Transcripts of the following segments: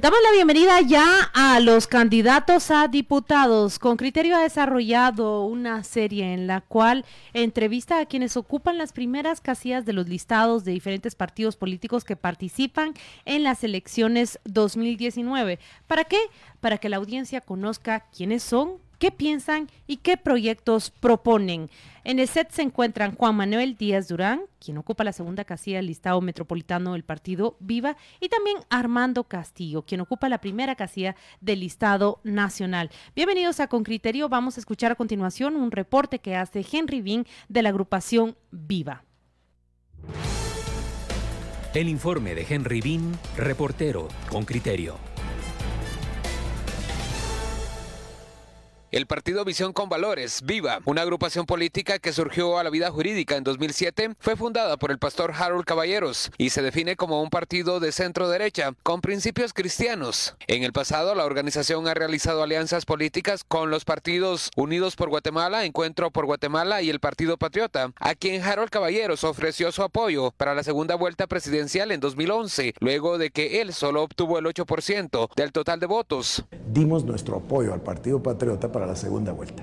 Damos la bienvenida ya a los candidatos a diputados. Con criterio ha desarrollado una serie en la cual entrevista a quienes ocupan las primeras casillas de los listados de diferentes partidos políticos que participan en las elecciones 2019. ¿Para qué? Para que la audiencia conozca quiénes son, qué piensan y qué proyectos proponen. En el set se encuentran Juan Manuel Díaz Durán, quien ocupa la segunda casilla del listado metropolitano del partido Viva, y también Armando Castillo, quien ocupa la primera casilla del listado nacional. Bienvenidos a Con Criterio. Vamos a escuchar a continuación un reporte que hace Henry Bean de la agrupación Viva. El informe de Henry Bean, reportero con criterio. El partido Visión con Valores, Viva, una agrupación política que surgió a la vida jurídica en 2007, fue fundada por el pastor Harold Caballeros y se define como un partido de centro derecha con principios cristianos. En el pasado, la organización ha realizado alianzas políticas con los partidos Unidos por Guatemala, Encuentro por Guatemala y el Partido Patriota, a quien Harold Caballeros ofreció su apoyo para la segunda vuelta presidencial en 2011, luego de que él solo obtuvo el 8% del total de votos. Dimos nuestro apoyo al Partido Patriota para la segunda vuelta.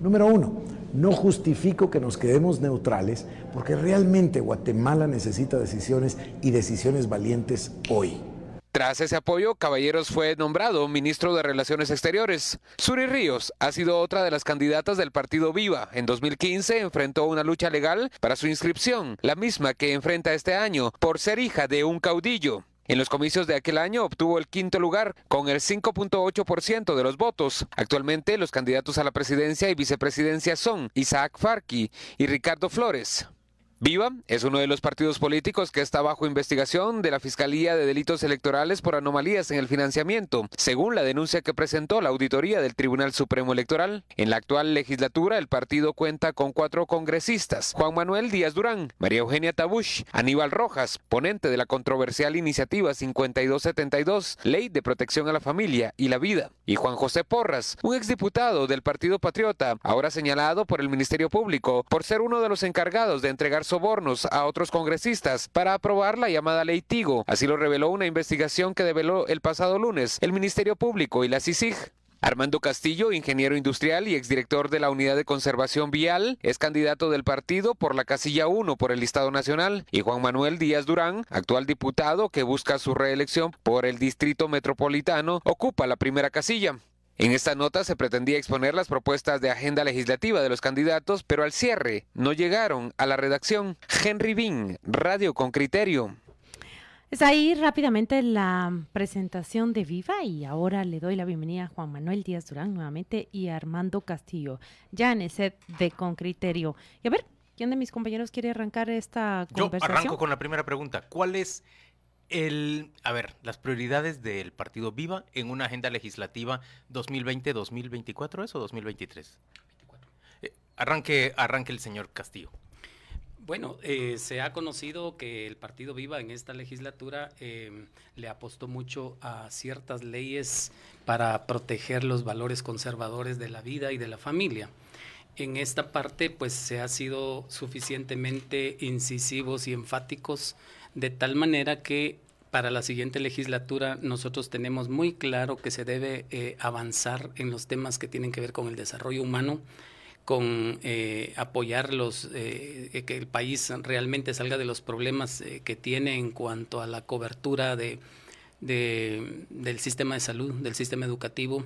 Número uno, no justifico que nos quedemos neutrales porque realmente Guatemala necesita decisiones y decisiones valientes hoy. Tras ese apoyo, Caballeros fue nombrado ministro de Relaciones Exteriores. Suri Ríos ha sido otra de las candidatas del partido Viva. En 2015 enfrentó una lucha legal para su inscripción, la misma que enfrenta este año, por ser hija de un caudillo. En los comicios de aquel año obtuvo el quinto lugar con el 5.8% de los votos. Actualmente los candidatos a la presidencia y vicepresidencia son Isaac Farqui y Ricardo Flores. Viva es uno de los partidos políticos que está bajo investigación de la Fiscalía de Delitos Electorales por anomalías en el financiamiento, según la denuncia que presentó la auditoría del Tribunal Supremo Electoral. En la actual legislatura, el partido cuenta con cuatro congresistas, Juan Manuel Díaz Durán, María Eugenia Tabush, Aníbal Rojas, ponente de la controversial iniciativa 5272, Ley de Protección a la Familia y la Vida, y Juan José Porras, un exdiputado del Partido Patriota, ahora señalado por el Ministerio Público por ser uno de los encargados de entregar sobornos a otros congresistas para aprobar la llamada ley Tigo. Así lo reveló una investigación que develó el pasado lunes el Ministerio Público y la CICIG. Armando Castillo, ingeniero industrial y exdirector de la Unidad de Conservación Vial, es candidato del partido por la casilla 1 por el listado nacional, y Juan Manuel Díaz Durán, actual diputado que busca su reelección por el Distrito Metropolitano, ocupa la primera casilla. En esta nota se pretendía exponer las propuestas de agenda legislativa de los candidatos, pero al cierre no llegaron a la redacción. Henry Bean, Radio con Criterio. Es ahí rápidamente la presentación de Viva y ahora le doy la bienvenida a Juan Manuel Díaz Durán nuevamente y a Armando Castillo, ya en el set de Con Criterio. Y a ver, ¿quién de mis compañeros quiere arrancar esta conversación? Yo arranco con la primera pregunta. ¿Cuál es el, a ver, las prioridades del partido Viva en una agenda legislativa 2020-2024, ¿es o 2023? Eh, arranque, arranque el señor Castillo. Bueno, eh, se ha conocido que el Partido Viva en esta legislatura eh, le apostó mucho a ciertas leyes para proteger los valores conservadores de la vida y de la familia. En esta parte, pues se ha sido suficientemente incisivos y enfáticos de tal manera que para la siguiente legislatura nosotros tenemos muy claro que se debe eh, avanzar en los temas que tienen que ver con el desarrollo humano, con eh, apoyar los, eh, que el país realmente salga de los problemas que tiene en cuanto a la cobertura de, del sistema de salud, del sistema educativo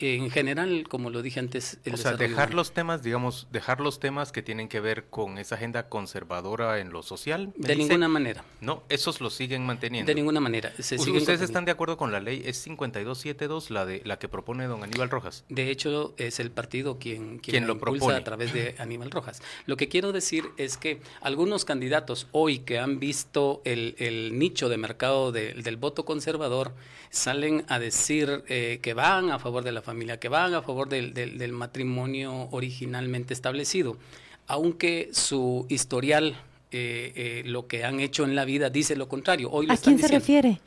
en general, como lo dije antes, el o sea, dejar los temas, digamos, dejar los temas que tienen que ver con esa agenda conservadora en lo social. De ninguna manera. No, esos los siguen manteniendo. De ninguna manera. ¿Ustedes están de acuerdo con la ley? Es 5272 la de la que propone don Aníbal Rojas. De hecho, es el partido quien, quien, lo impulsa a través de Aníbal Rojas. Lo que quiero decir es que algunos candidatos hoy que han visto el, el nicho de mercado del voto conservador salen a decir eh, que van a favor de la familia, que van a favor del, del, matrimonio originalmente establecido, aunque su historial, eh, eh, lo que han hecho en la vida, dice lo contrario. Hoy ¿A quién se refiere?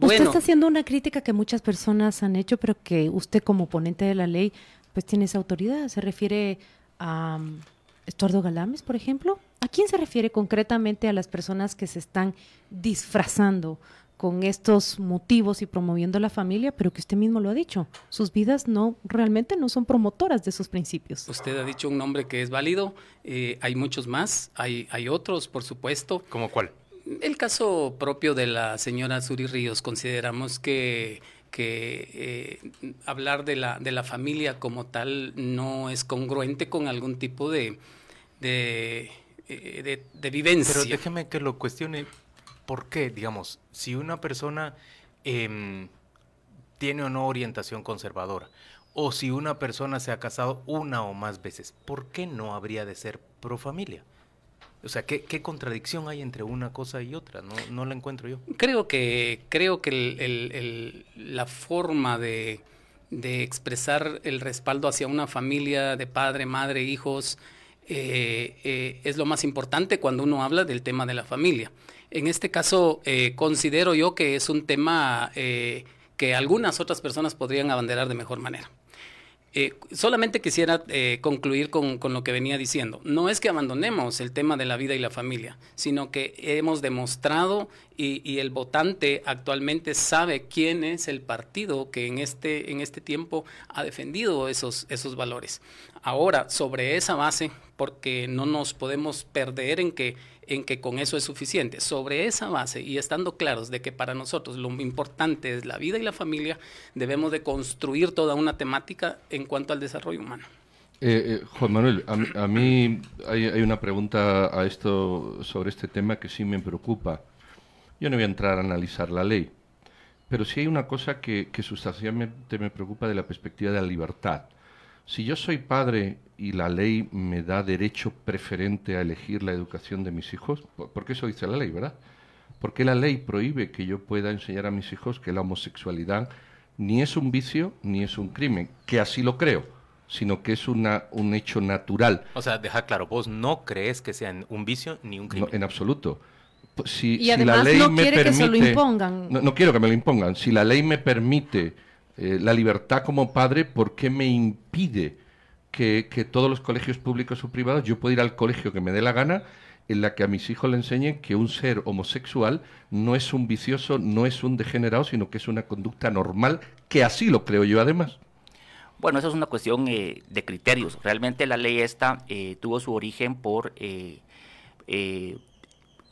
usted está haciendo una crítica que muchas personas han hecho, pero que usted como ponente de la ley, pues tiene esa autoridad. Se refiere a um, Estuardo Galames, por ejemplo. ¿A quién se refiere concretamente a las personas que se están disfrazando con estos motivos y promoviendo la familia, pero que usted mismo lo ha dicho, sus vidas no realmente no son promotoras de esos principios. Usted ha dicho un nombre que es válido, eh, hay muchos más, hay, hay otros, por supuesto. ¿Como cuál? El caso propio de la señora Suri Ríos, consideramos que, que eh, hablar de la, de la familia como tal no es congruente con algún tipo de, de, eh, de vivencia. Pero déjeme que lo cuestione ¿Por qué? Digamos, si una persona em, tiene o no orientación conservadora, o si una persona se ha casado una o más veces, ¿por qué no habría de ser pro familia? O sea, ¿qué, contradicción hay entre una cosa y otra? No, no la encuentro yo. Creo que, creo que la forma de, expresar el respaldo hacia una familia de padre, madre, hijos, eh, eh, es lo más importante cuando uno habla del tema de la familia. En este caso, eh, considero yo que es un tema eh, que algunas otras personas podrían abanderar de mejor manera. Eh, solamente quisiera concluir con, lo que venía diciendo. No es que abandonemos el tema de la vida y la familia, sino que hemos demostrado y, el votante actualmente sabe quién es el partido que en este, en este tiempo ha defendido esos, esos valores. Ahora, sobre esa base, porque no nos podemos perder en que en que con eso es suficiente. Sobre esa base y estando claros de que para nosotros lo importante es la vida y la familia, debemos de construir toda una temática en cuanto al desarrollo humano. Eh, eh, Juan Manuel, a, mí hay, una pregunta a esto sobre este tema que sí me preocupa. Yo no voy a entrar a analizar la ley, pero sí hay una cosa que, que sustancialmente me preocupa de la perspectiva de la libertad. Si yo soy padre y la ley me da derecho preferente a elegir la educación de mis hijos, porque eso dice la ley, ¿verdad? Porque la ley prohíbe que yo pueda enseñar a mis hijos que la homosexualidad ni es un vicio ni es un crimen, que así lo creo, sino que es una, un hecho natural. O sea, deja claro, vos no crees que sea un vicio ni un crimen. en absoluto. Si, y además la ley no me quiere permite, que se lo impongan. No, quiero que me lo impongan. Si la ley me permite eh, la libertad como padre, ¿por qué me impide que, todos los colegios públicos o privados, yo puedo ir al colegio que me dé la gana, en la que a mis hijos le enseñen que un ser homosexual no es un vicioso, no es un degenerado, sino que es una conducta normal, que así lo creo yo además. Bueno, eso es una cuestión eh, de criterios. Realmente la ley esta eh, tuvo su origen por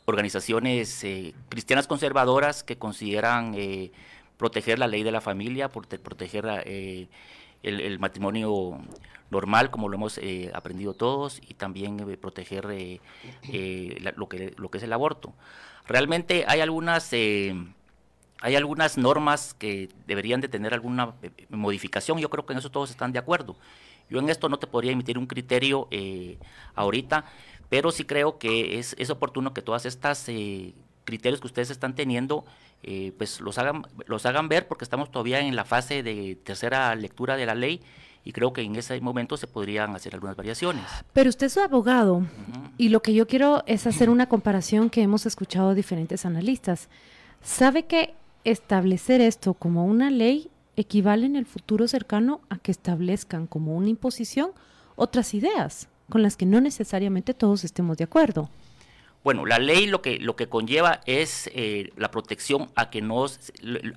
organizaciones cristianas conservadoras que consideran proteger la ley de la familia, proteger eh, el, matrimonio normal, como lo hemos eh, aprendido todos, y también eh, proteger lo, que, lo que es el aborto. Realmente hay algunas, hay algunas normas que deberían de tener alguna modificación, yo creo que en eso todos están de acuerdo. Yo en esto no te podría emitir un criterio ahorita, pero sí creo que es, es oportuno que todas estas criterios que ustedes están teniendo, eh, pues los hagan, los hagan ver porque estamos todavía en la fase de tercera lectura de la ley y creo que en ese momento se podrían hacer algunas variaciones. Pero usted es abogado y lo que yo quiero es hacer una comparación que hemos escuchado diferentes analistas. ¿Sabe que establecer esto como una ley equivale en el futuro cercano a que establezcan como una imposición otras ideas con las que no necesariamente todos estemos de acuerdo? Bueno, la ley lo que, lo que conlleva es eh, la protección a que no,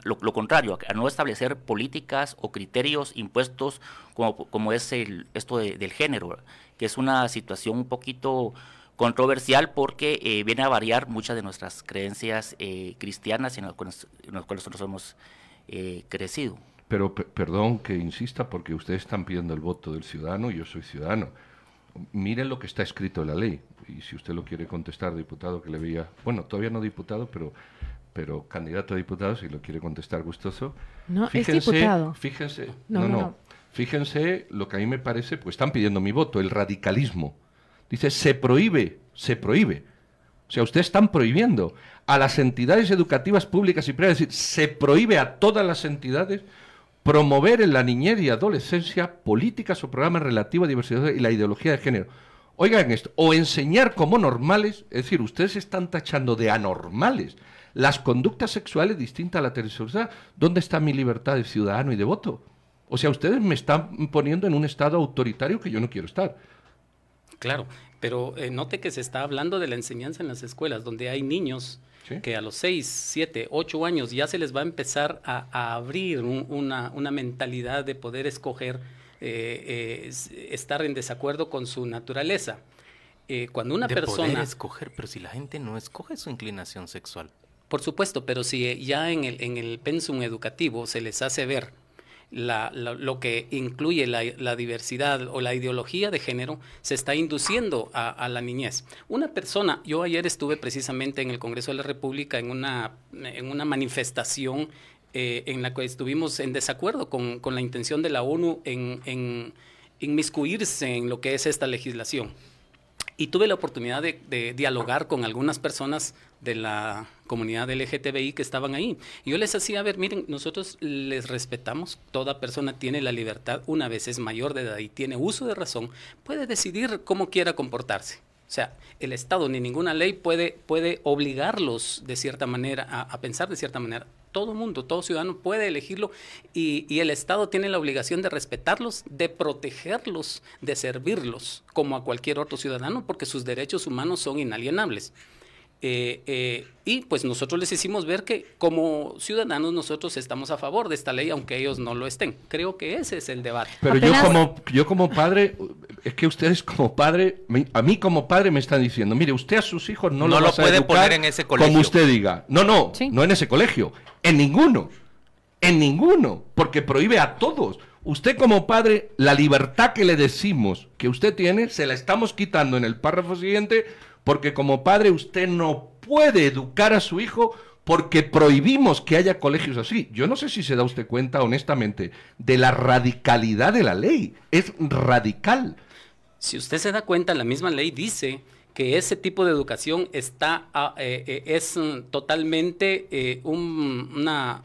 lo, contrario, a no establecer políticas o criterios impuestos como, como es esto del género, que es una situación un poquito controversial porque eh, viene a variar muchas de nuestras creencias eh, cristianas en las, cuales, nosotros hemos crecido. Pero perdón que insista porque ustedes están pidiendo el voto del ciudadano y yo soy ciudadano. Miren lo que está escrito en la ley y si usted lo quiere contestar, diputado, que le veía, bueno, todavía no diputado, pero pero candidato a diputado, si lo quiere contestar gustoso. No, fíjense, es diputado. Fíjense, no no, Fíjense lo que a mí me parece, pues están pidiendo mi voto, el radicalismo. Dice, se prohíbe, se prohíbe. O sea, ustedes están prohibiendo a las entidades educativas públicas y privadas, es decir, se prohíbe a todas las entidades promover en la niñez y adolescencia políticas o programas relativos a diversidad y la ideología de género. Oigan esto, o enseñar como normales, es decir, ustedes están tachando de anormales las conductas sexuales distintas a la heterosexualidad. ¿Dónde está mi libertad de ciudadano y de voto? O sea, ustedes me están poniendo en un estado autoritario que yo no quiero estar. Claro, pero eh, note que se está hablando de la enseñanza en las escuelas, donde hay niños que a los 6, 7, 8 años ya se les va a empezar a, abrir una, una, mentalidad de poder escoger eh, eh, estar en desacuerdo con su naturaleza. Eh, cuando una de persona... Poder escoger, pero si la gente no escoge su inclinación sexual. Por supuesto, pero si ya en el, en el pensum educativo se les hace ver la, lo que incluye la, diversidad o la ideología de género se está induciendo a, la niñez. Una persona, yo ayer estuve precisamente en el Congreso de la República en una, en una manifestación eh, en la que estuvimos en desacuerdo con, con la intención de la ONU en, en inmiscuirse en lo que es esta legislación y tuve la oportunidad de, dialogar con algunas personas de la comunidad LGTBI que estaban ahí. Y yo les hacía ver, miren, nosotros les respetamos, toda persona tiene la libertad, una vez es mayor de edad y tiene uso de razón, puede decidir cómo quiera comportarse. O sea, el Estado ni ninguna ley puede, puede obligarlos de cierta manera a, a pensar de cierta manera todo mundo, todo ciudadano puede elegirlo y, el Estado tiene la obligación de respetarlos, de protegerlos, de servirlos como a cualquier otro ciudadano porque sus derechos humanos son inalienables. Eh, eh, y pues nosotros les hicimos ver que como ciudadanos nosotros estamos a favor de esta ley, aunque ellos no lo estén. Creo que ese es el debate. Pero yo como, yo como padre, es que ustedes como padre, a mí como padre me están diciendo, mire, usted a sus hijos no, lo, puede poner en ese colegio. Como usted diga. No, no, no en ese colegio, en ninguno. En ninguno, porque prohíbe a todos. Usted como padre, la libertad que le decimos que usted tiene, se la estamos quitando en el párrafo siguiente porque como padre usted no puede educar a su hijo porque prohibimos que haya colegios así. Yo no sé si se da usted cuenta, honestamente, de la radicalidad de la ley. Es radical. Si usted se da cuenta, la misma ley dice que ese tipo de educación está ah, eh, eh, es totalmente eh, una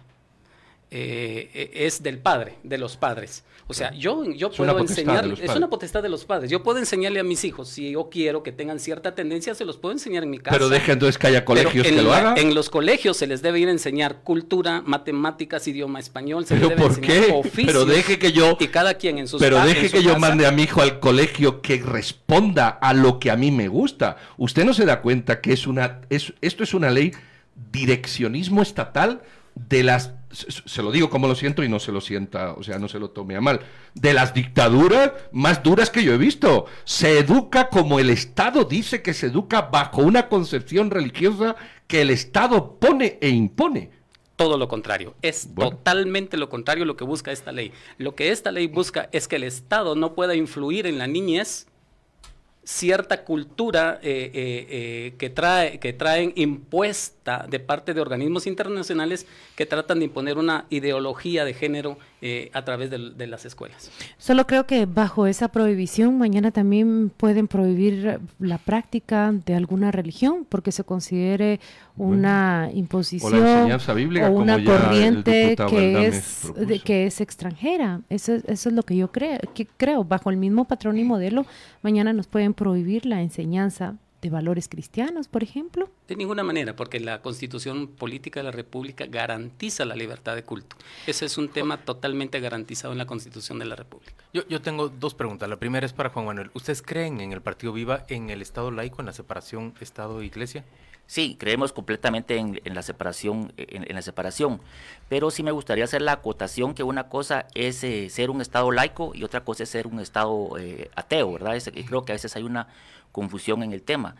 es del padre, de los padres. O sea, yo, yo puedo enseñar, es una potestad de los padres. Yo puedo enseñarle a mis hijos, si yo quiero que tengan cierta tendencia, se los puedo enseñar en mi casa. Pero deje entonces que haya colegios que lo hagan. En los colegios se les debe ir a enseñar cultura, matemáticas, idioma español, se ¿Pero les debe por qué? pero deje que yo y cada quien en sus Pero deje que yo mande a mi hijo al colegio que responda a lo que a mí me gusta. Usted no se da cuenta que es una es, esto es una ley direccionismo estatal de las se lo digo como lo siento y no se lo sienta, o sea, no se lo tome a mal, de las dictaduras más duras que yo he visto. Se educa como el Estado dice que se educa bajo una concepción religiosa que el Estado pone e impone. Todo lo contrario, es totalmente lo contrario lo que busca esta ley. Lo que esta ley busca es que el Estado no pueda influir en la niñez cierta cultura eh, eh, eh, que, trae, que traen impuesta de parte de organismos internacionales que tratan de imponer una ideología de género a través de, las escuelas. Solo creo que bajo esa prohibición mañana también pueden prohibir la práctica de alguna religión porque se considere una imposición o, una corriente que es, que es extranjera. Eso, eso es lo que yo creo, que creo. Bajo el mismo patrón y modelo, mañana nos pueden prohibir la enseñanza de valores cristianos, por ejemplo? De ninguna manera, porque la constitución política de la República garantiza la libertad de culto. Ese es un tema totalmente garantizado en la constitución de la República. Yo, yo tengo dos preguntas. La primera es para Juan Manuel. ¿Ustedes creen en el Partido Viva, en el Estado laico, en la separación Estado-Iglesia? Sí, creemos completamente en, la separación, en, la separación, pero sí me gustaría hacer la acotación que una cosa es eh, ser un Estado laico y otra cosa es ser un Estado eh, ateo, ¿verdad? creo que a veces hay una confusión en el tema.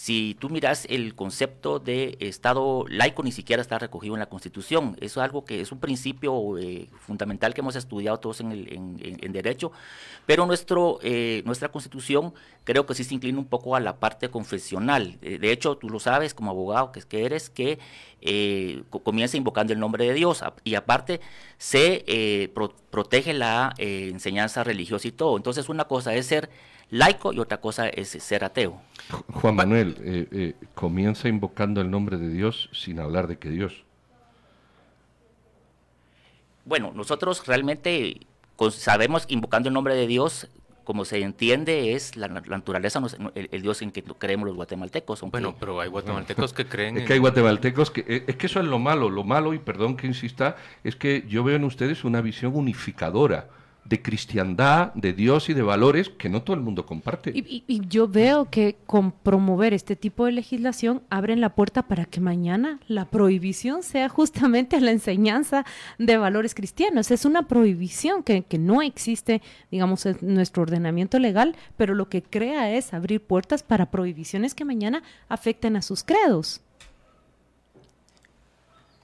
Si tú miras el concepto de Estado laico, ni siquiera está recogido en la Constitución. Eso es algo que es un principio eh, fundamental que hemos estudiado todos en, el, Derecho, pero nuestro, eh, nuestra Constitución creo que sí se inclina un poco a la parte confesional. Eh, de hecho, tú lo sabes como abogado que, que eres, que comienza invocando el nombre de Dios y aparte se protege la enseñanza religiosa y todo. Entonces, una cosa es ser laico y otra cosa es ser ateo. Juan Manuel, eh, eh, comienza invocando el nombre de Dios sin hablar de que Dios. Bueno, nosotros realmente sabemos invocando el nombre de Dios, como se entiende, es la, naturaleza, el, Dios en que creemos los guatemaltecos. Bueno, pero hay guatemaltecos que creen. Es que hay guatemaltecos que. Eh, es que eso es lo malo. Lo malo, y perdón que insista, es que yo veo en ustedes una visión unificadora de cristiandad, de Dios y de valores que no todo el mundo comparte. Y, y, yo veo que con promover este tipo de legislación abren la puerta para que mañana la prohibición sea justamente la enseñanza de valores cristianos. Es una prohibición que, que no existe, digamos, en nuestro ordenamiento legal, pero lo que crea es abrir puertas para prohibiciones que mañana afecten a sus credos.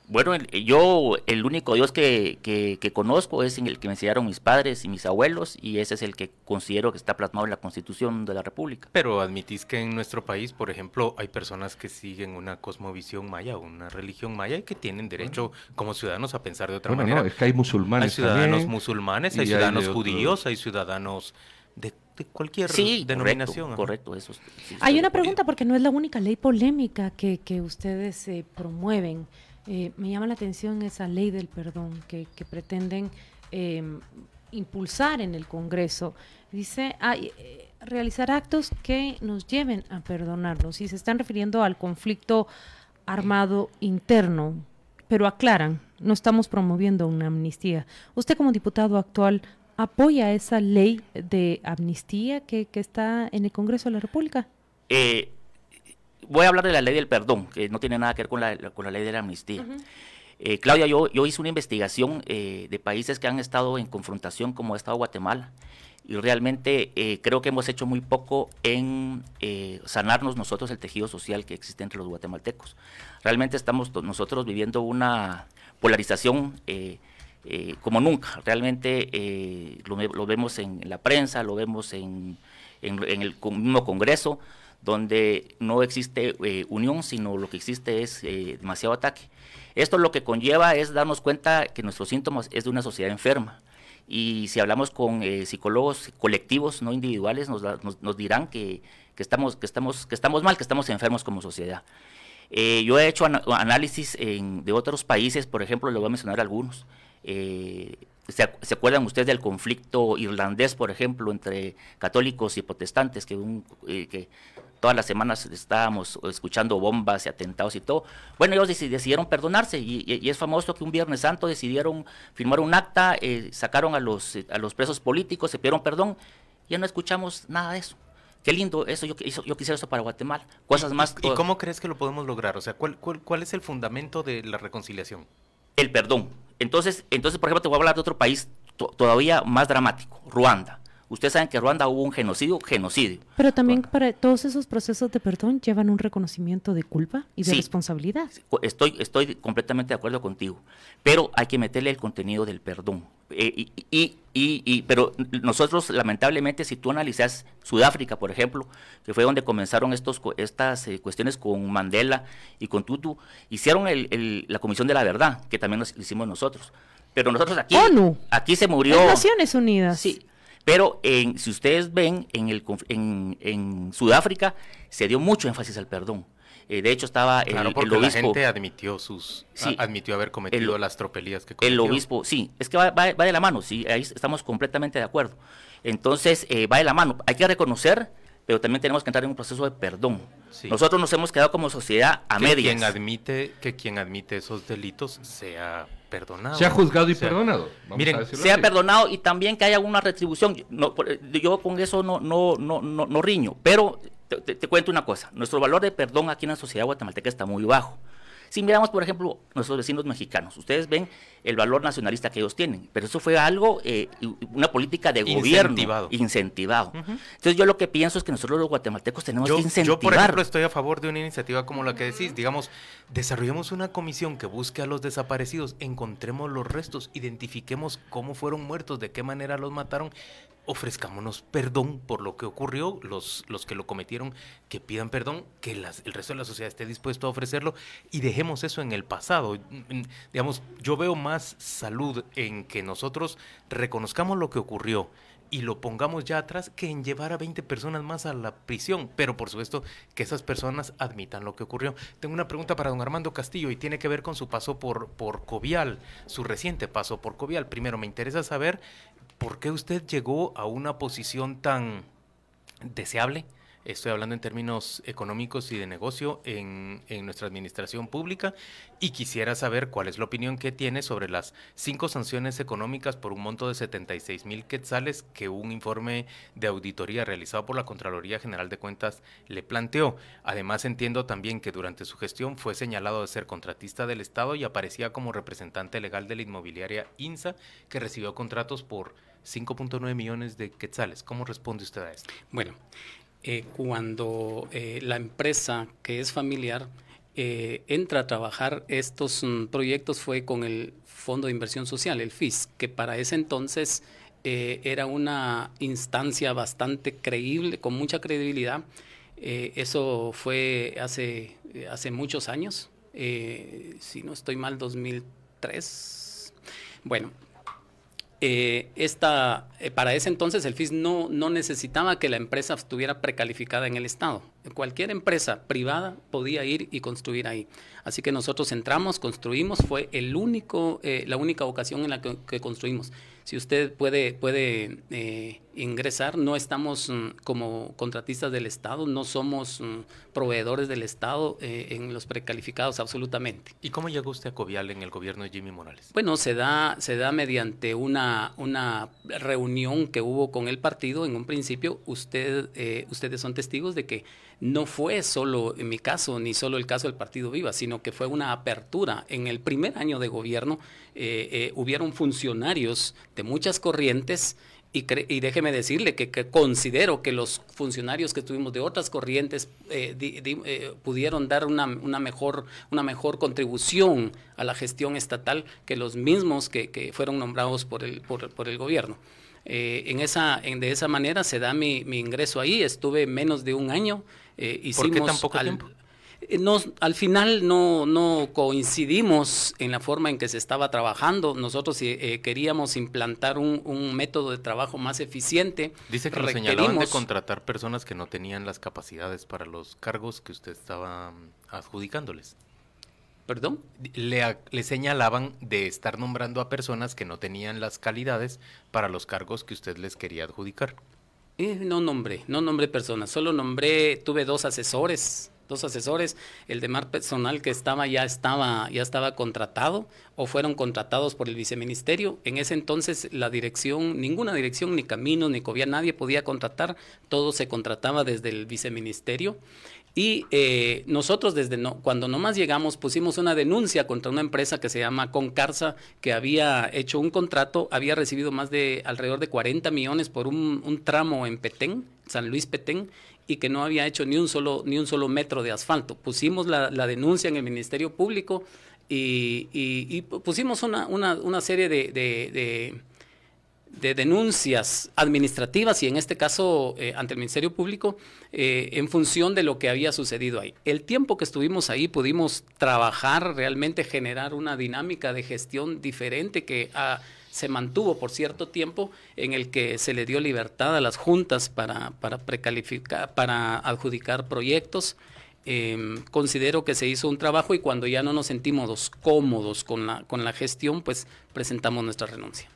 Bueno, yo el único Dios que, que, conozco es en el que me enseñaron mis padres y mis abuelos y ese es el que considero que está plasmado en la Constitución de la República. Pero admitís que en nuestro país, por ejemplo, hay personas que siguen una cosmovisión maya, una religión maya y que tienen derecho como ciudadanos a pensar de otra manera. No, es que hay musulmanes. Hay ciudadanos musulmanes, hay ciudadanos judíos, hay ciudadanos de, cualquier denominación. Correcto, eso. hay una pregunta porque no es la única ley polémica que, que ustedes eh, promueven. Eh, me llama la atención esa ley del perdón que, pretenden em, impulsar en el Congreso. Dice, eh, realizar actos que nos lleven a perdonarnos. Y se están refiriendo al conflicto armado interno, pero aclaran, no estamos promoviendo una amnistía. Usted como diputado actual apoya esa ley de amnistía que, que está en el Congreso de la República. Eh, voy a hablar de la ley del perdón, que no tiene nada que ver con la, con la ley de la amnistía. Eh, Claudia, yo, yo hice una investigación eh, de países que han estado en confrontación, como ha estado Guatemala, y realmente eh, creo que hemos hecho muy poco en sanarnos nosotros el tejido social que existe entre los guatemaltecos. Realmente estamos nosotros viviendo una polarización como nunca. Realmente lo, vemos en, la prensa, lo vemos en, en el mismo Congreso donde no existe eh, unión, sino lo que existe es eh, demasiado ataque. Esto lo que conlleva es darnos cuenta que nuestros síntomas es de una sociedad enferma. Y si hablamos con eh, psicólogos colectivos, no individuales, nos, nos, dirán que, que, estamos, que, estamos, que estamos mal, que estamos enfermos como sociedad. yo he hecho análisis de otros países, por ejemplo, le voy a mencionar algunos. ¿Se, acuerdan ustedes del conflicto irlandés, por ejemplo, entre católicos y protestantes, que todas las semanas estábamos escuchando bombas y atentados y todo. Bueno, ellos decidieron perdonarse y, es famoso que un Viernes Santo decidieron firmar un acta, eh, sacaron a los, a los presos políticos, se pidieron perdón, ya no escuchamos nada de eso. Qué lindo eso, yo, yo quisiera eso para Guatemala. Cosas más. ¿Y cómo crees que lo podemos lograr? O sea, ¿cuál, cuál, cuál es el fundamento de la reconciliación? El perdón. Entonces, entonces, por ejemplo, te voy a hablar de otro país todavía más dramático, Ruanda. Ustedes saben que en Ruanda hubo un genocidio, genocidio. Pero también para todos esos procesos de perdón llevan un reconocimiento de culpa y de responsabilidad. Estoy, estoy completamente de acuerdo contigo, pero hay que meterle el contenido del perdón. Eh, y, y, pero nosotros, lamentablemente, si tú analizas Sudáfrica, por ejemplo, que fue donde comenzaron estos, estas eh, cuestiones con Mandela y con Tutu, hicieron el, la Comisión de la Verdad, que también lo hicimos nosotros. Pero nosotros aquí, ONU. aquí se murió. Naciones Unidas. Sí, pero en, si ustedes ven, en, el, en, en Sudáfrica se dio mucho énfasis al perdón. Eh, de hecho, estaba el, porque la gente admitió sus admitió haber cometido las tropelías que cometió. El obispo, sí, es que va, va, de la mano, sí, ahí estamos completamente de acuerdo. Entonces, eh, va de la mano. Hay que reconocer, pero también tenemos que entrar en un proceso de perdón. Nosotros nos hemos quedado como sociedad a que medias. Quien admite, que quien admite esos delitos sea perdonado. Se ha juzgado y perdonado. miren, sea perdonado y también que haya una retribución. No, yo con eso no, no, no, no, no riño, pero te, cuento una cosa. Nuestro valor de perdón aquí en la sociedad guatemalteca está muy bajo. Si miramos, por ejemplo, nuestros vecinos mexicanos, ustedes ven el valor nacionalista que ellos tienen, pero eso fue algo, eh, una política de gobierno incentivado. Entonces yo lo que pienso es que nosotros los guatemaltecos tenemos que incentivar. Yo, por ejemplo, estoy a favor de una iniciativa como la que decís, digamos, desarrollemos una comisión que busque a los desaparecidos, encontremos los restos, identifiquemos cómo fueron muertos, de qué manera los mataron ofrezcámonos perdón por lo que ocurrió, los, los que lo cometieron, que pidan perdón, que el resto de la sociedad esté dispuesto a ofrecerlo y dejemos eso en el pasado. Mm, digamos, yo veo más salud en que nosotros reconozcamos lo que ocurrió y lo pongamos ya atrás que en llevar a 20 personas más a la prisión, pero por supuesto que esas personas admitan lo que ocurrió. Tengo una pregunta para don Armando Castillo y tiene que ver con su paso por, por Covial, su reciente paso por Covial. Primero, me interesa saber ¿por qué usted llegó a una posición tan deseable estoy hablando en términos económicos y de negocio en, nuestra administración pública y quisiera saber cuál es la opinión que tiene sobre las cinco sanciones económicas por un monto de 76 mil quetzales que un informe de auditoría realizado por la Contraloría General de Cuentas le planteó. Además entiendo también que durante su gestión fue señalado de ser contratista del Estado y aparecía como representante legal de la inmobiliaria INSA que recibió contratos por 5.9 millones de quetzales. ¿Cómo responde usted a esto? Bueno, eh, cuando eh, la empresa que es familiar eh, entra a trabajar estos mm, proyectos fue con el Fondo de Inversión Social, el FIS, que para ese entonces era una instancia bastante creíble, con mucha credibilidad. eso fue hace, hace muchos años, si no estoy mal, 2003. Bueno, eh, esta, eh, para ese entonces el FIS no, no necesitaba que la empresa estuviera precalificada en el Estado. Cualquier empresa privada podía ir y construir ahí. Así que nosotros entramos, construimos, fue el único, eh, la única ocasión en la que, construimos. Si usted puede, puede eh, ingresar, no estamos mm, como contratistas del Estado, no somos mm, proveedores del Estado en los precalificados absolutamente. ¿Y cómo llegó usted a Covial en el gobierno de Jimmy Morales? Bueno, se da, se da mediante una, una reunión que hubo con el partido. En un principio, usted, ustedes son testigos de que no fue solo en mi caso, ni solo el caso del Partido Viva, sino que fue una apertura. En el primer año de gobierno eh, eh, hubieron funcionarios de muchas corrientes y, y, déjeme decirle que, considero que los funcionarios que tuvimos de otras corrientes eh, pudieron dar una, mejor, una mejor contribución a la gestión estatal que los mismos que, fueron nombrados por el, por el gobierno. En esa, en, de esa manera se da mi, mi ingreso ahí, estuve menos de un año eh, ¿Por qué tan poco al, tiempo? Eh, al final no, no coincidimos en la forma en que se estaba trabajando. Nosotros eh, queríamos implantar un, método de trabajo más eficiente. Dice que lo señalaban de contratar personas que no tenían las capacidades para los cargos que usted estaba mm, adjudicándoles. ¿Perdón? Le, le, señalaban de estar nombrando a personas que no tenían las calidades para los cargos que usted les quería adjudicar. Eh, no nombré, no nombré personas, solo nombré, tuve dos asesores, dos asesores, el de mar personal que estaba ya estaba ya estaba contratado o fueron contratados por el viceministerio. En ese entonces la dirección, ninguna dirección, ni Camino, ni Covia, nadie podía contratar, todo se contrataba desde el viceministerio. Y eh, nosotros desde no, cuando nomás llegamos pusimos una denuncia contra una empresa que se llama Concarsa, que había hecho un contrato, había recibido más de alrededor de 40 millones por un, tramo en Petén, San Luis Petén, y que no había hecho ni un solo, ni un solo metro de asfalto. Pusimos la, denuncia en el Ministerio Público y, pusimos una, una, una serie de denuncias administrativas y en este caso eh, ante el Ministerio Público eh, en función de lo que había sucedido ahí. El tiempo que estuvimos ahí pudimos trabajar, realmente generar una dinámica de gestión diferente que ah, se mantuvo por cierto tiempo en el que se le dio libertad a las juntas para, para precalificar, para adjudicar proyectos. Em, considero que se hizo un trabajo y cuando ya no nos sentimos cómodos con la, con la gestión, pues presentamos nuestra renuncia.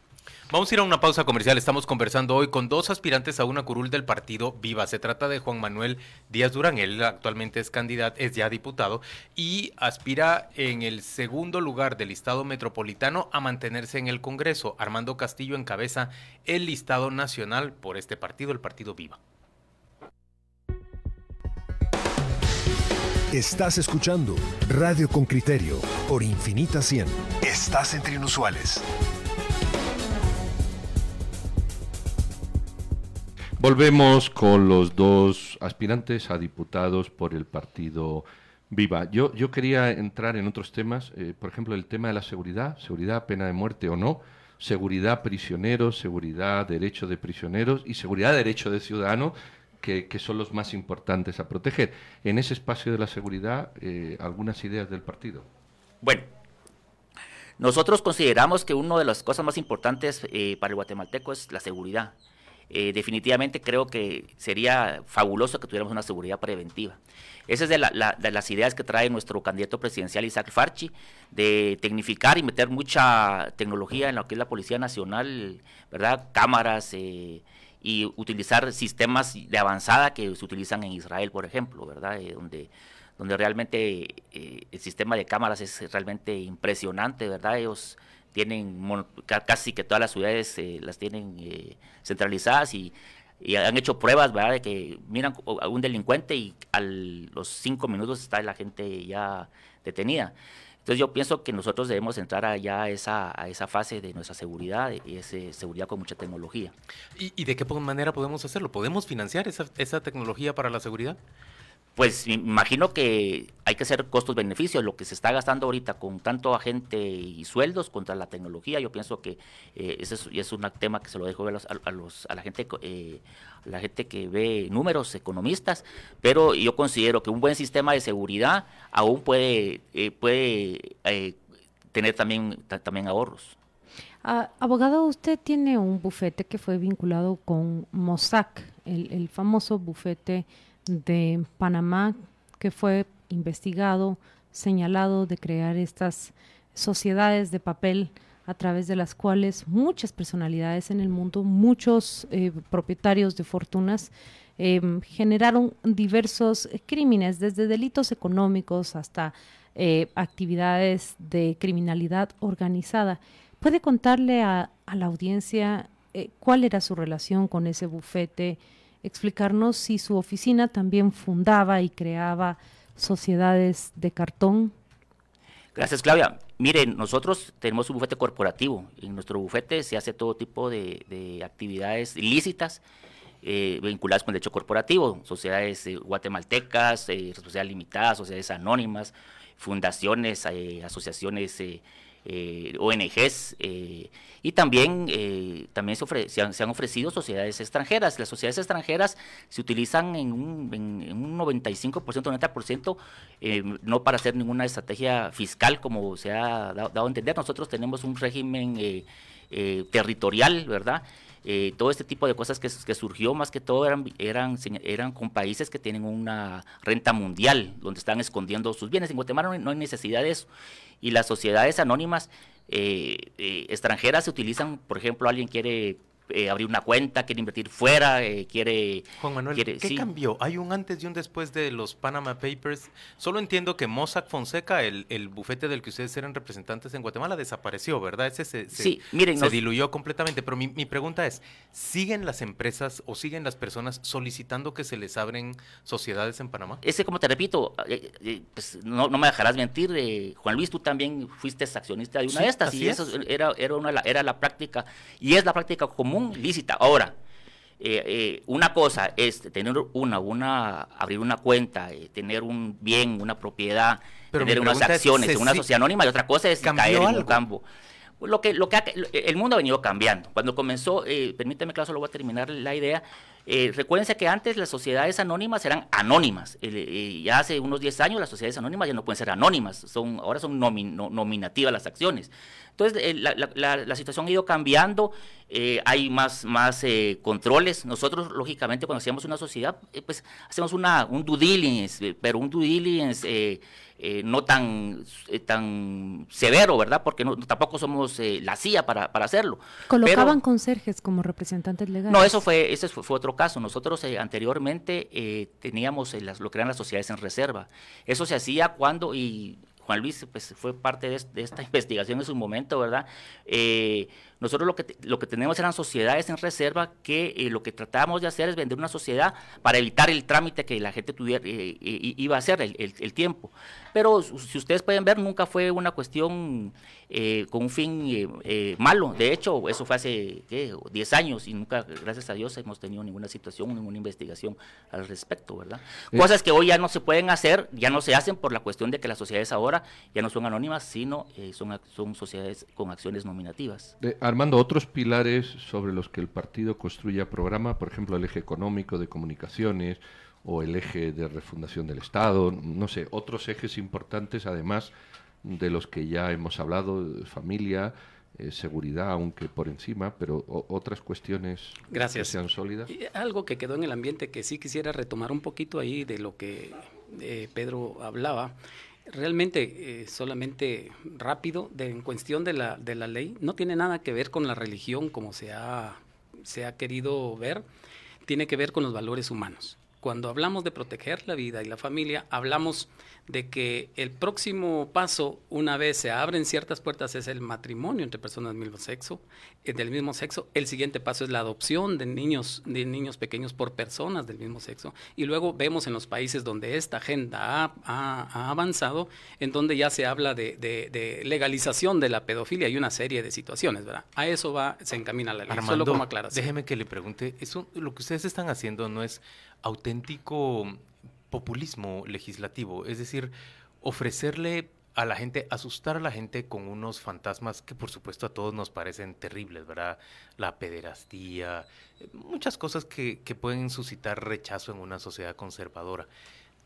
Vamos a ir a una pausa comercial. Estamos conversando hoy con dos aspirantes a una curul del partido Viva. Se trata de Juan Manuel Díaz Durán. Él actualmente es candidato, es ya diputado y aspira en el segundo lugar del listado metropolitano a mantenerse en el Congreso. Armando Castillo encabeza el listado nacional por este partido, el partido Viva. Estás escuchando Radio con Criterio por Infinita 100. Estás entre inusuales. Volvemos con los dos aspirantes a diputados por el partido Viva. Yo, yo quería entrar en otros temas, eh, por ejemplo, el tema de la seguridad, seguridad, pena de muerte o no, seguridad prisioneros, seguridad derecho de prisioneros y seguridad derecho de ciudadano, que, son los más importantes a proteger. En ese espacio de la seguridad, eh, algunas ideas del partido. Bueno, nosotros consideramos que una de las cosas más importantes eh, para el guatemalteco es la seguridad. Eh, definitivamente creo que sería fabuloso que tuviéramos una seguridad preventiva. Esa es de, las ideas que trae nuestro candidato presidencial Isaac Farchi, de tecnificar y meter mucha tecnología en lo que es la Policía Nacional, ¿verdad? Cámaras, eh, y utilizar sistemas de avanzada que se utilizan en Israel, por ejemplo, ¿verdad? Eh, donde, realmente el sistema de cámaras es realmente impresionante, ¿verdad? Ellos tienen casi que todas las ciudades eh, las tienen centralizadas y, han hecho pruebas, ¿verdad? De que miran a un delincuente y a los cinco minutos está la gente ya detenida. Entonces yo pienso que nosotros debemos entrar allá a esa, a esa fase de nuestra seguridad y esa seguridad con mucha tecnología. ¿Y, de qué manera podemos hacerlo? ¿Podemos financiar esa, esa tecnología para la seguridad? Pues imagino que hay que hacer costos-beneficios. Lo que se está gastando ahorita con tanto agente y sueldos contra la tecnología, yo pienso que eh, ese es, un tema que se lo dejo a, los, a, los, a la gente eh, la gente que ve números economistas, pero yo considero que un buen sistema de seguridad aún puede, eh, puede tener también, también ahorros. Ah, abogado, usted tiene un bufete que fue vinculado con Mossack, el, el famoso bufete de Panamá que fue investigado, señalado de crear estas sociedades de papel a través de las cuales muchas personalidades en el mundo, muchos eh, propietarios de fortunas, em, generaron diversos crímenes, desde delitos económicos hasta eh, actividades de criminalidad organizada. ¿Puede contarle a, la audiencia eh, cuál era su relación con ese bufete? Explicarnos si su oficina también fundaba y creaba sociedades de cartón. Gracias, Claudia. Miren, nosotros tenemos un bufete corporativo. En nuestro bufete se hace todo tipo de, actividades ilícitas eh, vinculadas con el derecho corporativo, sociedades eh, guatemaltecas, eh, responsabilidad limitada, sociedades anónimas, fundaciones, asociaciones eh, ONGs eh, y también, eh, también se, han, ofrecido sociedades extranjeras. Las sociedades extranjeras se utilizan en un, en, un 95%, 90%, no para hacer ninguna estrategia fiscal como se ha dado, a entender. Nosotros tenemos un régimen territorial, ¿verdad? Todo este tipo de cosas que, surgió más que todo eran, eran, eran con países que tienen una renta mundial, donde están escondiendo sus bienes. En Guatemala no hay necesidad de eso y las sociedades anónimas eh, eh, extranjeras se utilizan, por ejemplo, alguien quiere eh, abrir una cuenta, quiere invertir fuera, eh, quiere... Juan Manuel, ¿qué cambió? ¿Hay un antes y un después de los Panama Papers? Solo entiendo que Mossack Fonseca, el, el bufete del que ustedes eran representantes en Guatemala, desapareció, ¿verdad? Ese se, sí, miren, se diluyó completamente. Pero mi, mi, pregunta es, ¿siguen las empresas o siguen las personas solicitando que se les abren sociedades en Panamá? Ese, como te repito, eh, pues, no, no, me dejarás mentir, Juan Luis, tú también fuiste accionista de una de estas y eso era, era, una, era la práctica y es la práctica común lícita. Ahora, eh, eh, una cosa es tener una, una abrir una cuenta, eh, tener un bien, una propiedad, tener unas acciones en una sociedad anónima y otra cosa es caer en un campo. Lo que, lo que el mundo ha venido cambiando. Cuando comenzó, permíteme que solo voy a terminar la idea, eh, recuérdense que antes las sociedades anónimas eran anónimas. Ya hace unos 10 años las sociedades anónimas ya no pueden ser anónimas, son, ahora son nominativas las acciones. Entonces eh, la, situación ha ido cambiando, eh, hay más, más controles. Nosotros, lógicamente, cuando hacemos una sociedad, pues hacemos una, un due diligence, pero un due diligence eh, no tan, eh, tan severo, ¿verdad? Porque no, tampoco somos eh, la CIA para, para hacerlo. ¿Colocaban conserjes como representantes legales? No, eso fue, ese fue, otro caso. Nosotros anteriormente teníamos las, lo que eran las sociedades en reserva. Eso se hacía cuando, y Juan Luis pues, fue parte de, esta investigación en su momento, ¿verdad? nosotros lo que, lo que tenemos eran sociedades en reserva que lo que tratábamos de hacer es vender una sociedad para evitar el trámite que la gente tuviera, iba a hacer, el, el tiempo. Pero si ustedes pueden ver, nunca fue una cuestión eh, con un fin eh, eh, malo. De hecho, eso fue hace 10 años y nunca, gracias a Dios, hemos tenido ninguna situación, ninguna investigación al respecto, ¿verdad? Cosas que hoy ya no se pueden hacer, ya no se hacen por la cuestión de que las sociedades ahora ya no son anónimas, sino son, son sociedades con acciones nominativas. Armando, otros pilares sobre los que el partido construya programa, por ejemplo, el eje económico de comunicaciones, o el eje de refundación del Estado, no sé, otros ejes importantes además de los que ya hemos hablado, familia, eh, seguridad, aunque por encima, pero otras cuestiones Gracias. que sean sólidas. algo que quedó en el ambiente que sí quisiera retomar un poquito ahí de lo que eh, Pedro hablaba. Realmente, eh, solamente rápido, de, en cuestión de la, de la ley, no tiene nada que ver con la religión como se ha se ha querido ver tiene que ver con los valores humanos. Cuando hablamos de proteger la vida y la familia, hablamos de que el próximo paso, una vez se abren ciertas puertas, es el matrimonio entre personas del mismo sexo, eh, del mismo sexo. El siguiente paso es la adopción de niños, de niños pequeños por personas del mismo sexo. Y luego vemos en los países donde esta agenda ha, avanzado, en donde ya se habla de, legalización de la pedofilia y una serie de situaciones, ¿verdad? A eso va, se encamina la ley. Solo como aclaración. Déjeme que le pregunte, eso, lo que ustedes están haciendo no es auténtico populismo legislativo, es decir, ofrecerle a la gente, asustar a la gente con unos fantasmas que por supuesto a todos nos parecen terribles, ¿verdad? La pederastía, muchas cosas que, que pueden suscitar rechazo en una sociedad conservadora.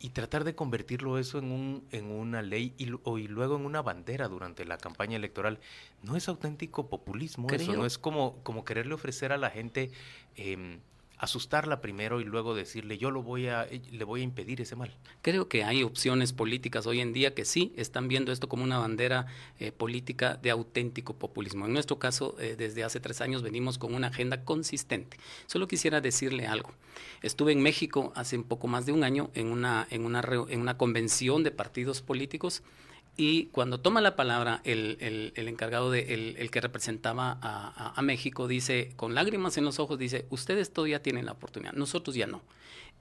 Y tratar de convertirlo eso en, un, en una ley y, y luego en una bandera durante la campaña electoral, no es auténtico populismo, eso no es como, como quererle ofrecer a la gente... Eh, asustarla primero y luego decirle yo lo voy a eh, le voy a impedir ese mal. Creo que hay opciones políticas hoy en día que sí están viendo esto como una bandera eh, política de auténtico populismo. En nuestro caso, eh, desde hace tres años venimos con una agenda consistente. Solo quisiera decirle algo. Estuve en México hace un poco más de un año en una en una en una convención de partidos políticos y cuando toma la palabra el, el, encargado, de, el, que representaba a, México, dice, con lágrimas en los ojos, dice, ustedes todavía tienen la oportunidad, nosotros ya no.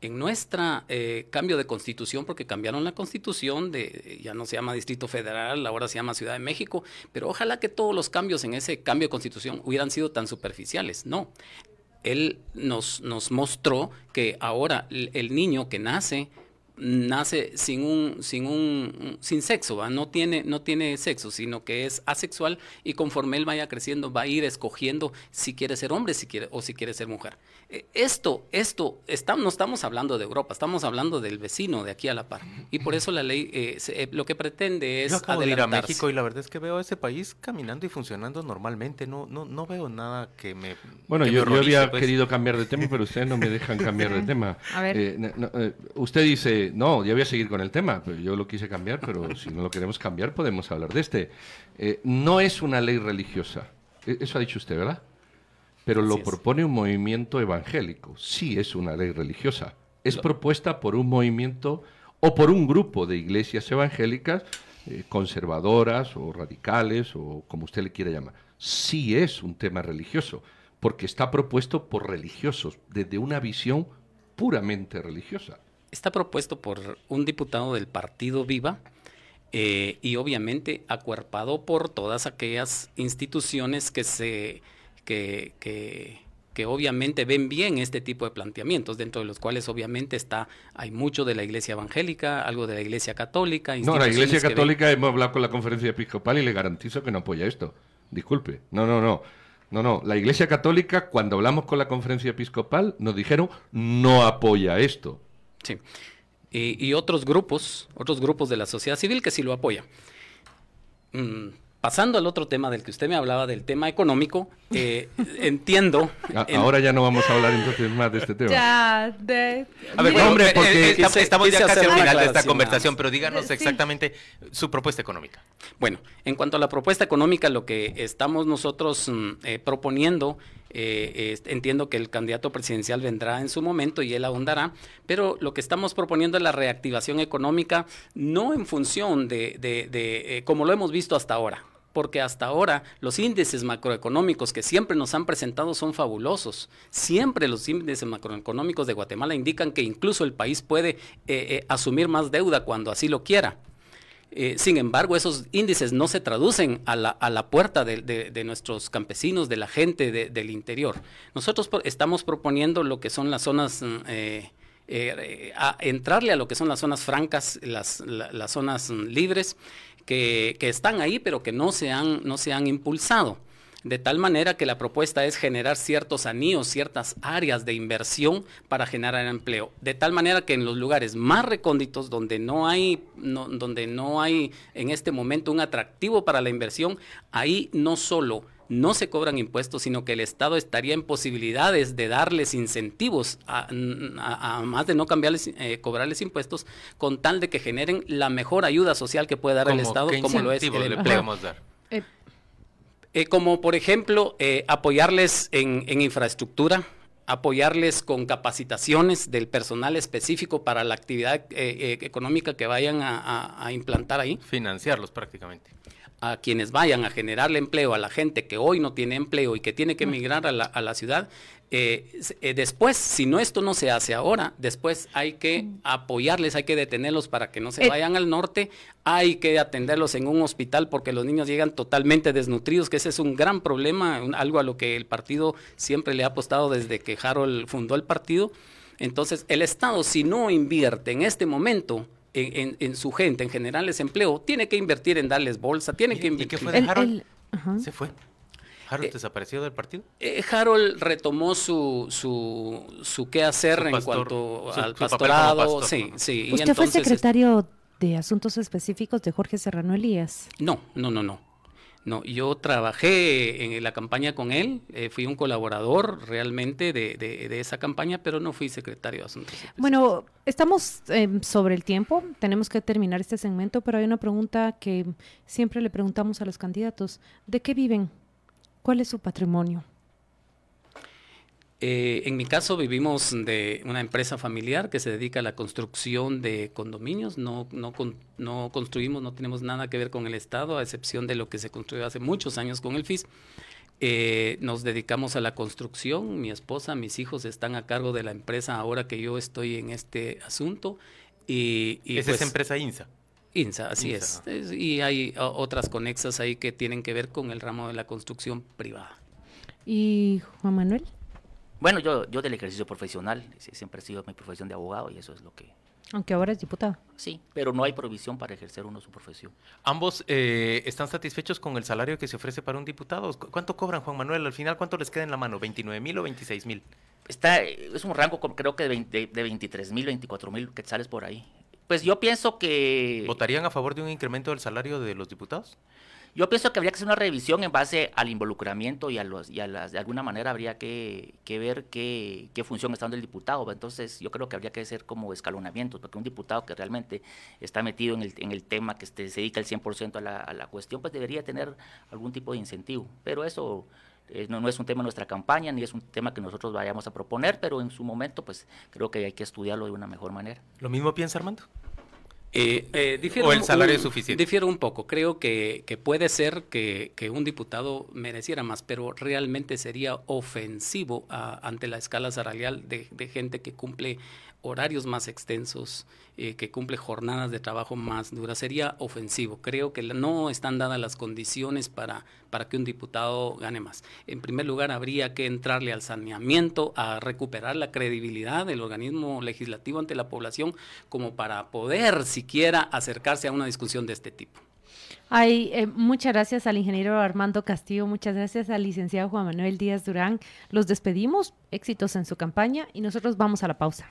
En nuestra eh, cambio de constitución, porque cambiaron la constitución, de, ya no se llama Distrito Federal, ahora se llama Ciudad de México, pero ojalá que todos los cambios en ese cambio de constitución hubieran sido tan superficiales. No, él nos, nos mostró que ahora el niño que nace nace sin un sin un sin sexo no tiene no tiene sexo sino que es asexual y conforme él vaya creciendo va a ir escogiendo si quiere ser hombre si quiere o si quiere ser mujer. Eh, esto esto no estamos hablando de Europa estamos hablando del vecino de aquí a la par. Y por eso la ley eh, eh, lo que pretende es Yo acabo de ir a México y la verdad es que veo a ese país caminando y funcionando normalmente no no no veo nada que me bueno yo, yo, había pues. querido cambiar de tema pero ustedes no me dejan cambiar de tema. A ver. usted dice no, ya voy a seguir con el tema, pero yo lo quise cambiar, pero si no lo queremos cambiar podemos hablar de este. Eh, no es una ley religiosa, e, eso ha dicho usted, ¿verdad? Pero lo propone un movimiento evangélico, sí es una ley religiosa. Es propuesta por un movimiento o por un grupo de iglesias evangélicas eh, conservadoras o radicales o como usted le quiera llamar. Sí es un tema religioso, porque está propuesto por religiosos, desde una visión puramente religiosa está propuesto por un diputado del partido Viva eh, y obviamente acuerpado por todas aquellas instituciones que se que, que, obviamente ven bien este tipo de planteamientos, dentro de los cuales obviamente está, hay mucho de la iglesia evangélica, algo de la iglesia católica. No, la iglesia católica hemos hablado con la conferencia episcopal y le garantizo que no apoya esto. Disculpe. No, no, no. No, no. La iglesia católica, cuando hablamos con la conferencia episcopal, nos dijeron no apoya esto. Sí. Y, otros grupos, otros grupos de la sociedad civil que sí lo apoyan. Mm, pasando al otro tema del que usted me hablaba, del tema económico, eh, entiendo. ahora ya no vamos a hablar entonces más de este tema. Ya, de. A ver, hombre, porque eh, eh, estamos ya casi al final de esta conversación, pero díganos exactamente su propuesta económica. Bueno, en cuanto a la propuesta económica, lo que estamos nosotros mm, proponiendo eh, entiendo que el candidato presidencial vendrá en su momento y él ahondará, pero lo que estamos proponiendo es la reactivación económica no en función de, de, eh, como lo hemos visto hasta ahora porque hasta ahora los índices macroeconómicos que siempre nos han presentado son fabulosos. Siempre los índices macroeconómicos de Guatemala indican que incluso el país puede eh, asumir más deuda cuando así lo quiera. Eh, sin embargo, esos índices no se traducen a la, a la puerta de, nuestros campesinos, de la gente del interior. Nosotros estamos proponiendo lo que son las zonas, mm, eh, eh, a entrarle a lo que son las zonas francas, las, zonas mm, libres, que, que, están ahí, pero que no se han, no se han impulsado de tal manera que la propuesta es generar ciertos anillos, ciertas áreas de inversión para generar empleo, de tal manera que en los lugares más recónditos donde no hay donde no hay en este momento un atractivo para la inversión, ahí no solo no se cobran impuestos, sino que el Estado estaría en posibilidades de darles incentivos, a, más de no cambiarles, eh, cobrarles impuestos, con tal de que generen la mejor ayuda social que puede dar el Estado, como lo es el empleo. Dar? Eh, como por ejemplo, eh, apoyarles en, infraestructura, apoyarles con capacitaciones del personal específico para la actividad eh, económica que vayan a, implantar ahí. Financiarlos prácticamente a quienes vayan a generarle empleo a la gente que hoy no tiene empleo y que tiene que emigrar a la, ciudad, eh, eh, después, si no esto no se hace ahora, después hay que apoyarles, hay que detenerlos para que no se eh, vayan al norte, hay que atenderlos en un hospital porque los niños llegan totalmente desnutridos, que ese es un gran problema, algo a lo que el partido siempre le ha apostado desde que Harold fundó el partido. Entonces, el Estado, si no invierte en este momento en, su gente, en generarles empleo, tiene que invertir en darles bolsa, tiene que invertir. ¿Y qué fue de Harold? Se fue. ¿Harold eh, desapareció del partido? Eh, Harold retomó su, su, su qué hacer en cuanto al pastorado. sí, sí. ¿Usted fue secretario de Asuntos Específicos de Jorge Serrano Elías? No, no, no, no. No, yo trabajé en la campaña con él, eh, fui un colaborador realmente de, esa campaña, pero no fui secretario de Asuntos. Bueno, estamos em, sobre el tiempo, tenemos que terminar este segmento, pero hay una pregunta que siempre le preguntamos a los candidatos, ¿de qué viven? ¿Cuál es su patrimonio? Eh, en mi caso vivimos de una empresa familiar que se dedica a la construcción de condominios. No, no, no construimos, no tenemos nada que ver con el Estado, a excepción de lo que se construyó hace muchos años con el FIS. Eh, nos dedicamos a la construcción. Mi esposa, mis hijos están a cargo de la empresa ahora que yo estoy en este asunto. Y, y ¿Es esa pues empresa INSA? INSA, así es. Y hay otras conexas ahí que tienen que ver con el ramo de la construcción privada. ¿Y Juan Manuel? Bueno, yo, yo del ejercicio profesional, siempre ha sido mi profesión de abogado y eso es lo que... Aunque ahora es diputado. Sí, pero no hay provisión para ejercer uno su profesión. ¿Ambos eh, están satisfechos con el salario que se ofrece para un diputado? ¿Cuánto cobran, Juan Manuel? Al final, ¿cuánto les queda en la mano? ¿29 mil o 26 mil? Está, es un rango creo que de, de 23 mil, 24 mil quetzales por ahí. Pues yo pienso que... ¿Votarían a favor de un incremento del salario de los diputados? Yo pienso que habría que hacer una revisión en base al involucramiento y a, los, y a las, de alguna manera habría que, ver qué, función está dando el diputado. Entonces yo creo que habría que hacer como escalonamientos, porque un diputado que realmente está metido en el, en el tema, que este, se dedica el 100% a la, a la cuestión, pues debería tener algún tipo de incentivo. Pero eso eh, no, no, es un tema de nuestra campaña, ni es un tema que nosotros vayamos a proponer, pero en su momento pues creo que hay que estudiarlo de una mejor manera. ¿Lo mismo piensa Armando? Eh, eh, ¿O el salario es suficiente? Difiero un poco. Creo que, puede ser que, un diputado mereciera más, pero realmente sería ofensivo ante la escala salarial de, de, gente que cumple horarios más extensos, eh, que cumple jornadas de trabajo más duras, sería ofensivo. Creo que no están dadas las condiciones para, para que un diputado gane más. En primer lugar, habría que entrarle al saneamiento, a recuperar la credibilidad del organismo legislativo ante la población, como para poder siquiera acercarse a una discusión de este tipo. Ay, eh, muchas gracias al ingeniero Armando Castillo, muchas gracias al licenciado Juan Manuel Díaz Durán. Los despedimos, éxitos en su campaña y nosotros vamos a la pausa.